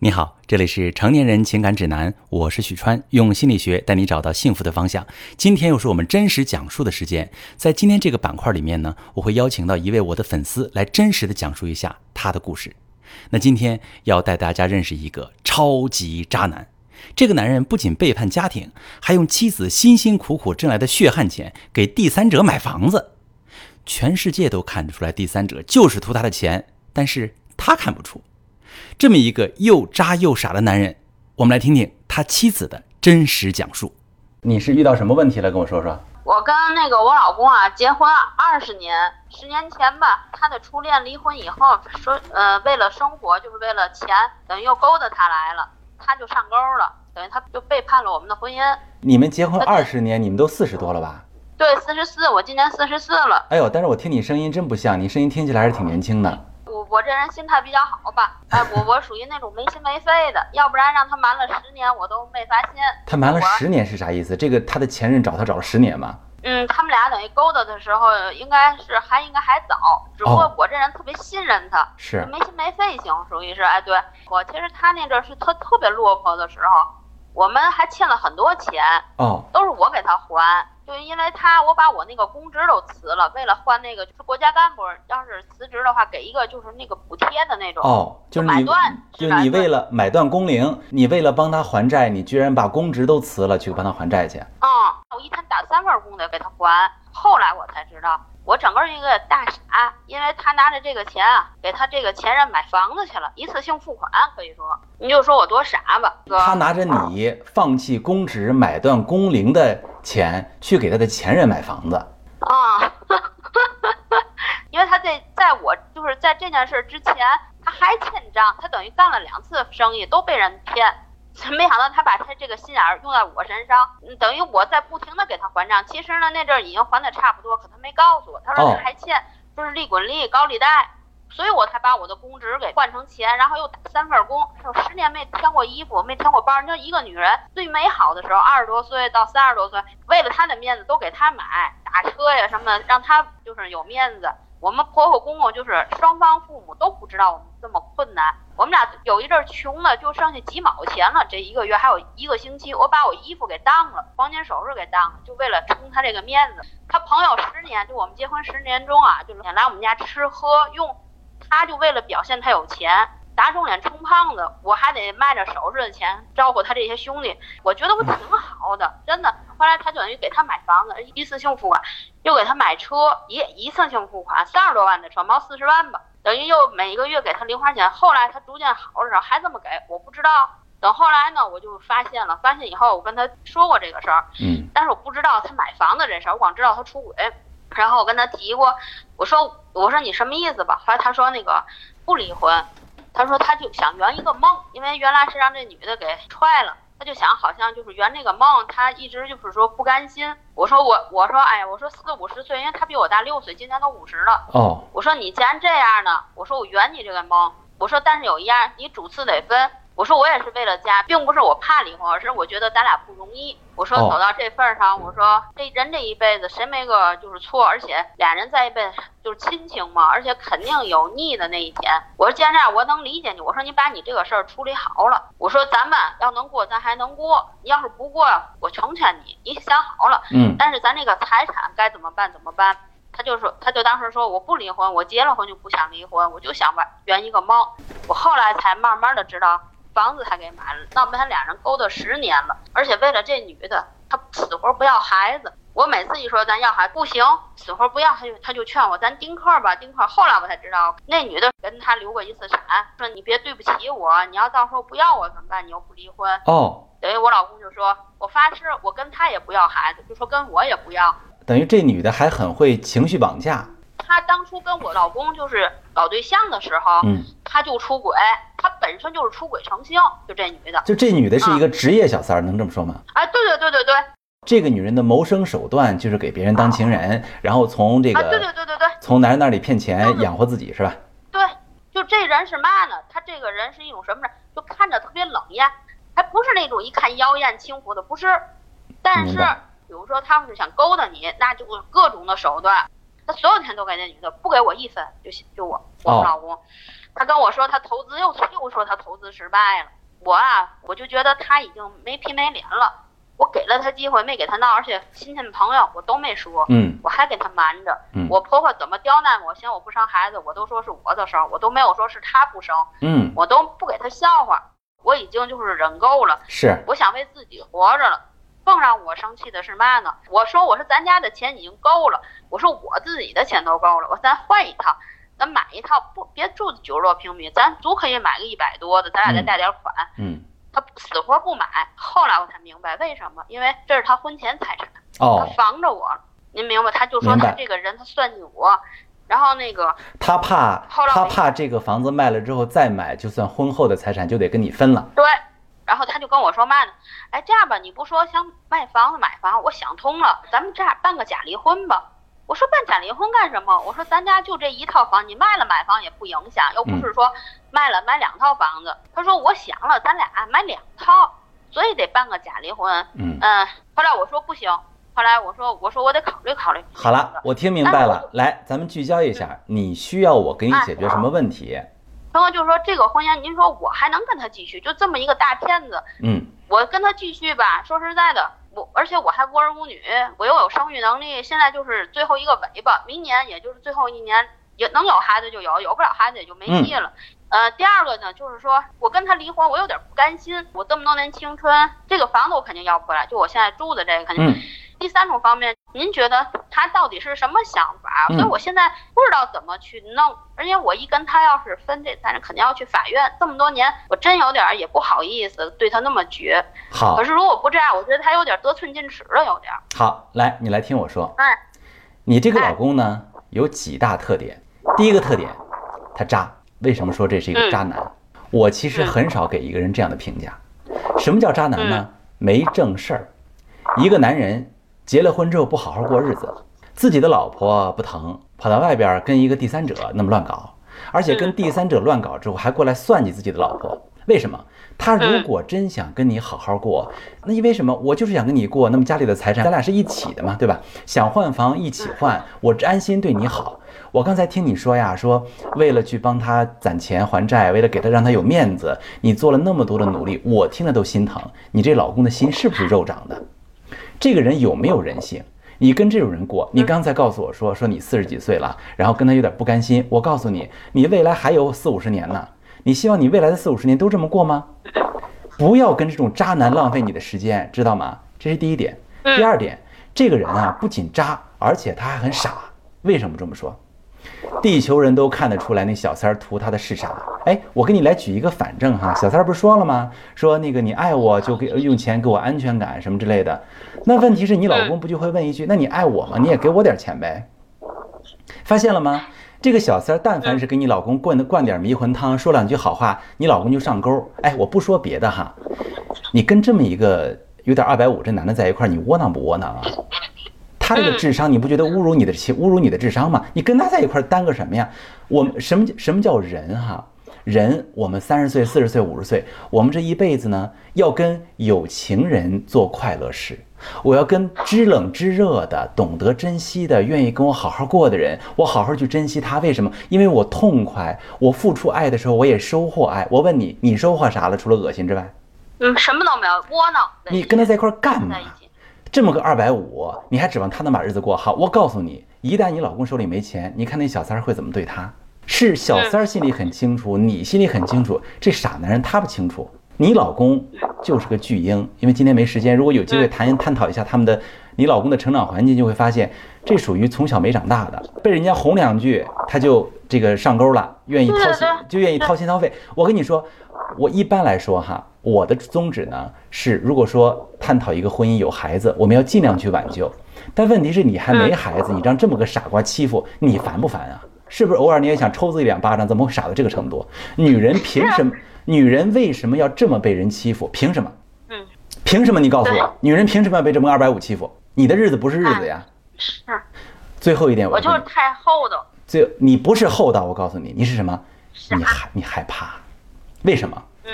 你好，这里是成年人情感指南，我是许川，用心理学带你找到幸福的方向。今天又是我们真实讲述的时间，在今天这个板块里面呢，我会邀请到一位我的粉丝来真实的讲述一下他的故事。那今天要带大家认识一个超级渣男，这个男人不仅背叛家庭，还用妻子辛辛苦苦挣来的血汗钱给第三者买房子，全世界都看得出来第三者就是图他的钱，但是他看不出。这么一个又渣又傻的男人，我们来听听他妻子的真实讲述。你是遇到什么问题了？跟我说说。我跟那个我老公啊结婚二十年，十年前吧，他的初恋离婚以后说，呃，为了生活就是为了钱，等于又勾搭他来了，他就上钩了，等于他就背叛了我们的婚姻。你们结婚二十年，你们都四十多了吧？对，四十四，我今年四十四了。哎呦，但是我听你声音真不像，你声音听起来还是挺年轻的。我这人心态比较好吧，哎，我我属于那种没心没肺的，要不然让他瞒了十年我都没发现。他瞒了十年是啥意思？这个他的前任找他找了十年吗？嗯，他们俩等于勾搭的时候，应该是还应该还早，只不过我这人特别信任他，是没心没肺型，属于是。哎，对我其实他那阵是特特别落魄的时候，我们还欠了很多钱，哦，都是我给他还。就因为他，我把我那个公职都辞了，为了换那个就是国家干部，要是辞职的话，给一个就是那个补贴的那种。哦，就是买断，就你为了买断工龄，你为了帮他还债，你居然把公职都辞了去帮他还债去。嗯，我一天打三份工得给他还，后来我才知道。我整个一个大傻，因为他拿着这个钱啊，给他这个前任买房子去了，一次性付款，可以说，你就说我多傻吧。他拿着你放弃公职、买断工龄的钱，去给他的前任买房子。啊，因为他在在我就是在这件事之前，他还欠账，他等于干了两次生意都被人骗。没想到他把他这个心眼儿用在我身上，等于我在不停的给他还账。其实呢，那阵儿已经还的差不多，可他没告诉我，他说他还欠，就是利滚利高利贷，所以我才把我的公职给换成钱，然后又打三份工。有十年没添过衣服，没添过包。你说一个女人最美好的时候，二十多岁到三十多岁，为了他的面子都给他买打车呀什么，让他就是有面子。我们婆婆公公就是双方父母都不知道我们这么困难。我们俩有一阵穷的就剩下几毛钱了，这一个月还有一个星期，我把我衣服给当了，黄金首饰给当了，就为了撑他这个面子。他朋友十年，就我们结婚十年中啊，就是来我们家吃喝用，他就为了表现他有钱。打肿脸充胖子，我还得卖着首饰的钱招呼他这些兄弟，我觉得我挺好的，真的。后来他就等于给他买房子，一次性付款，又给他买车，一一次性付款，三十多万的车，毛四十万吧，等于又每个月给他零花钱。后来他逐渐好了时候还这么给，我不知道。等后来呢，我就发现了，发现以后我跟他说过这个事儿，嗯，但是我不知道他买房子这事儿，我光知道他出轨。然后我跟他提过，我说我说你什么意思吧？后来他说那个不离婚。他说，他就想圆一个梦，因为原来是让这女的给踹了，他就想好像就是圆这个梦，他一直就是说不甘心。我说我我说哎呀，我说四五十岁，因为他比我大六岁，今年都五十了。哦，我说你既然这样呢，我说我圆你这个梦，我说但是有一样，你主次得分。我说我也是为了家，并不是我怕离婚，而是我觉得咱俩不容易。我说走到这份上，我说这人这一辈子谁没个就是错，而且俩人在一辈子就是亲情嘛，而且肯定有腻的那一天。我说既然这样，我能理解你。我说你把你这个事儿处理好了，我说咱们要能过，咱还能过。你要是不过，我成全你。你想好了，嗯。但是咱这个财产该怎么办？怎么办？他就说，他就当时说我不离婚，我结了婚就不想离婚，我就想完圆一个梦。我后来才慢慢的知道。房子还给买了，闹他俩人勾搭十年了，而且为了这女的，他死活不要孩子。我每次一说咱要孩子不行，死活不要，他就他就劝我咱丁克吧，丁克。后来我才知道，那女的跟他留过一次产，说你别对不起我，你要到时候不要我怎么办？你又不离婚哦。等于我老公就说，我发誓我跟他也不要孩子，就说跟我也不要。等于这女的还很会情绪绑架。她当初跟我老公就是搞对象的时候，嗯，她就出轨，她本身就是出轨成性，就这女的，就这女的是一个职业小三儿，能这么说吗？啊，对对对对对，这个女人的谋生手段就是给别人当情人，然后从这个，对对对对对，从男人那里骗钱养活自己，是吧？对，就这人是嘛呢？他这个人是一种什么人？就看着特别冷艳，还不是那种一看妖艳轻浮的，不是。但是比如说他要是想勾搭你，那就各种的手段。他所有钱都给那女的，不给我一分就行，就我我们老公。他跟我说他投资又又说他投资失败了，我啊我就觉得他已经没皮没脸了。我给了他机会，没给他闹，而且亲戚朋友我都没说，嗯我还给他瞒着。嗯我婆婆怎么刁难我，嫌我不生孩子，我都说是我的生，我都没有说是他不生，嗯，我都不给他笑话。我已经就是忍够了，是，我想为自己活着了。更让我生气的是嘛呢？我说我说咱家的钱已经够了，我说我自己的钱都够了，我咱换一套，咱买一套不别住九十多平米，咱足可以买个一百多的，咱俩再嗯贷点款。嗯他死活不买，后来我才明白为什么，因为这是他婚前财产，他哦，防着我。您明白？他就说他这个人他算计我，然后那个他怕他怕这个房子卖了之后再买，就算婚后的财产就得跟你分了。对，然后他就跟我说嘛呢？哎，这样吧，你不说想卖房子买房，我想通了，咱们这样办个假离婚吧。我说办假离婚干什么？我说咱家就这一套房，你卖了买房也不影响，又不是说卖了买两套房子。他说我想了，咱俩买两套，所以得办个假离婚。嗯，嗯，后来我说不行，后来我说我说我得考虑考虑。好了，我听明白了。来，咱们聚焦一下，你需要我给你解决什么问题？然后就说这个婚姻，您说我还能跟他继续？就这么一个大骗子，嗯我跟他继续吧。说实在的，我而且我还无儿无女，我又有生育能力，现在就是最后一个尾巴，明年也就是最后一年，也能有孩子就有，有不了孩子也就没戏了。呃，第二个呢，就是说我跟他离婚，我有点不甘心。我这么多年青春，这个房子我肯定要不回来，就我现在住的这个肯定。嗯第三种方面，您觉得他到底是什么想法？嗯所以我现在不知道怎么去弄，而且我一跟他要是分这财产，肯定要去法院。这么多年，我真有点儿也不好意思对他那么绝。好可是如果不这样，我觉得他有点得寸进尺了，有点儿。好，来，你来听我说。哎，你这个老公呢，有几大特点。第一个特点，他渣。为什么说这是一个渣男？我其实很少给一个人这样的评价。什么叫渣男呢？没正事儿。一个男人结了婚之后不好好过日子，自己的老婆不疼，跑到外边跟一个第三者那么乱搞，而且跟第三者乱搞之后还过来算计自己的老婆。为什么？他如果真想跟你好好过，那因为什么？我就是想跟你过，那么家里的财产咱俩是一起的嘛，对吧？想换房一起换，我安心对你好。我刚才听你说呀，说为了去帮他攒钱还债，为了给他让他有面子，你做了那么多的努力，我听了都心疼。你这老公的心是不是肉长的？这个人有没有人性？你跟这种人过，你刚才告诉我说说你四十几岁了，然后跟他有点不甘心。我告诉你，你未来还有四五十年呢。你希望你未来的四五十年都这么过吗？不要跟这种渣男浪费你的时间，知道吗？这是第一点。第二点，这个人啊不仅渣，而且他还很傻。为什么这么说？地球人都看得出来，那小三儿图他的是啥？哎，我给你来举一个反证哈。小三儿不是说了吗？说那个你爱我就给用钱给我安全感什么之类的。那问题是你老公不就会问一句：那你爱我吗？你也给我点钱呗。发现了吗？这个小三儿，但凡是给你老公灌的灌点迷魂汤，说两句好话，你老公就上钩。哎，我不说别的哈，你跟这么一个有点二百五这男的在一块儿，你窝囊不窝囊啊？他这个智商，你不觉得侮辱你的情，侮辱你的智商吗？你跟他在一块儿耽搁什么呀？我们什么什么叫人哈？人，我们三十岁、四十岁、五十岁，我们这一辈子呢，要跟有情人做快乐事。我要跟知冷知热的、懂得珍惜的、愿意跟我好好过的人，我好好去珍惜他。为什么？因为我痛快。我付出爱的时候，我也收获爱。我问你，你收获啥了？除了恶心之外，嗯，什么都没有，窝囊。你跟他在一块儿干嘛。这么个二百五，你还指望他能把日子过好？我告诉你，一旦你老公手里没钱，你看那小三儿会怎么对他？是小三儿心里很清楚，你心里很清楚，这傻男人他不清楚。你老公就是个巨婴，因为今天没时间，如果有机会谈探讨一下他们的你老公的成长环境，就会发现这属于从小没长大的，被人家哄两句他就这个上钩了，愿意掏心就愿意掏心掏肺。我跟你说，我一般来说哈，我的宗旨呢是，如果说探讨一个婚姻有孩子，我们要尽量去挽救。但问题是你还没孩子，你让这么个傻瓜欺负，你烦不烦啊？是不是偶尔你也想抽自己两巴掌？怎么会傻到这个程度？女人凭什么？女人为什么要这么被人欺负？凭什么？嗯，凭什么？你告诉我，女人凭什么要被这么二百五欺负？你的日子不是日子呀！是最后一点，我就是太厚道。最你不是厚道，我告诉你，你是什么？你害你害怕，为什么？嗯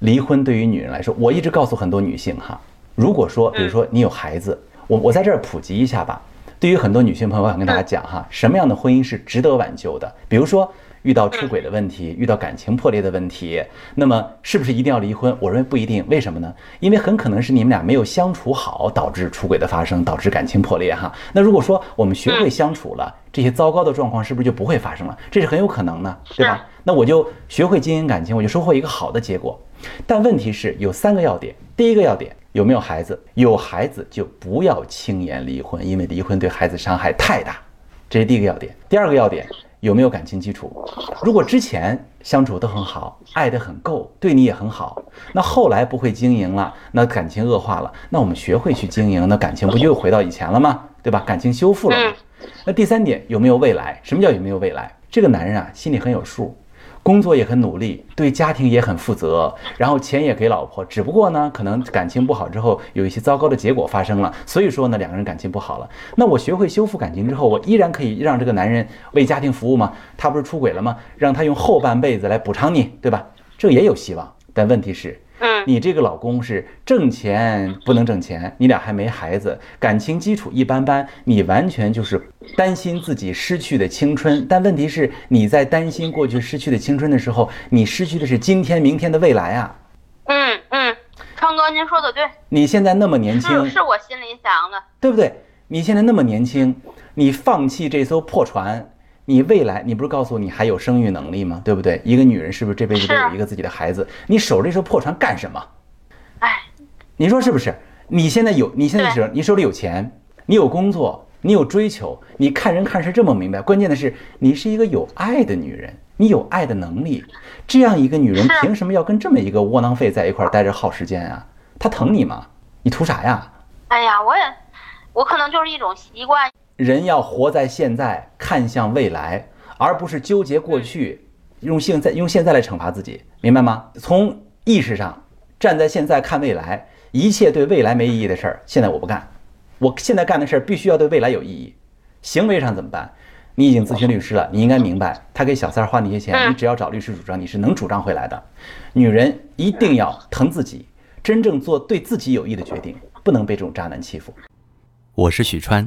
离婚对于女人来说，我一直告诉很多女性哈，如果说，比如说你有孩子，我我在这儿普及一下吧。对于很多女性朋友，我想跟大家讲哈，什么样的婚姻是值得挽救的？比如说，遇到出轨的问题，遇到感情破裂的问题，那么是不是一定要离婚？我认为不一定。为什么呢？因为很可能是你们俩没有相处好，导致出轨的发生，导致感情破裂哈。那如果说我们学会相处了，这些糟糕的状况是不是就不会发生了？这是很有可能的，对吧？那我就学会经营感情，我就收获一个好的结果。但问题是有三个要点，第一个要点有没有孩子？有孩子就不要轻言离婚，因为离婚对孩子伤害太大，这是第一个要点。第二个要点。有没有感情基础？如果之前相处都很好，爱得很够，对你也很好，那后来不会经营了，那感情恶化了，那我们学会去经营，那感情不就又回到以前了吗？对吧？感情修复了？那第三点有没有未来？什么叫有没有未来？这个男人啊，心里很有数。工作也很努力，对家庭也很负责，然后钱也给老婆。只不过呢，可能感情不好之后，有一些糟糕的结果发生了。所以说呢，两个人感情不好了。那我学会修复感情之后，我依然可以让这个男人为家庭服务吗？他不是出轨了吗？让他用后半辈子来补偿你，对吧？这也有希望。但问题是。嗯，你这个老公是挣钱不能挣钱，你俩还没孩子，感情基础一般般，你完全就是担心自己失去的青春。但问题是，你在担心过去失去的青春的时候，你失去的是今天、明天的未来啊。嗯嗯，昌哥，您说的对。你现在那么年轻，是我心里想的，对不对？你现在那么年轻，你放弃这艘破船。你未来，你不是告诉你还有生育能力吗？对不对？一个女人是不是这辈子都有一个自己的孩子？你守着这艘破船干什么？哎，你说是不是？你现在有，你现在是，你手里有钱，你有工作，你有追求，你看人看事这么明白。关键的是，你是一个有爱的女人，你有爱的能力。这样一个女人，凭什么要跟这么一个窝囊废在一块待着耗时间啊？她疼你吗？你图啥呀？哎呀，我也，我可能就是一种习惯。人要活在现在，看向未来，而不是纠结过去，用现在用现在来惩罚自己，明白吗？从意识上站在现在看未来，一切对未来没意义的事儿，现在我不干。我现在干的事儿必须要对未来有意义。行为上怎么办？你已经咨询律师了，你应该明白，他给小三儿花那些钱，你只要找律师主张，你是能主张回来的。女人一定要疼自己，真正做对自己有益的决定，不能被这种渣男欺负。我是许川。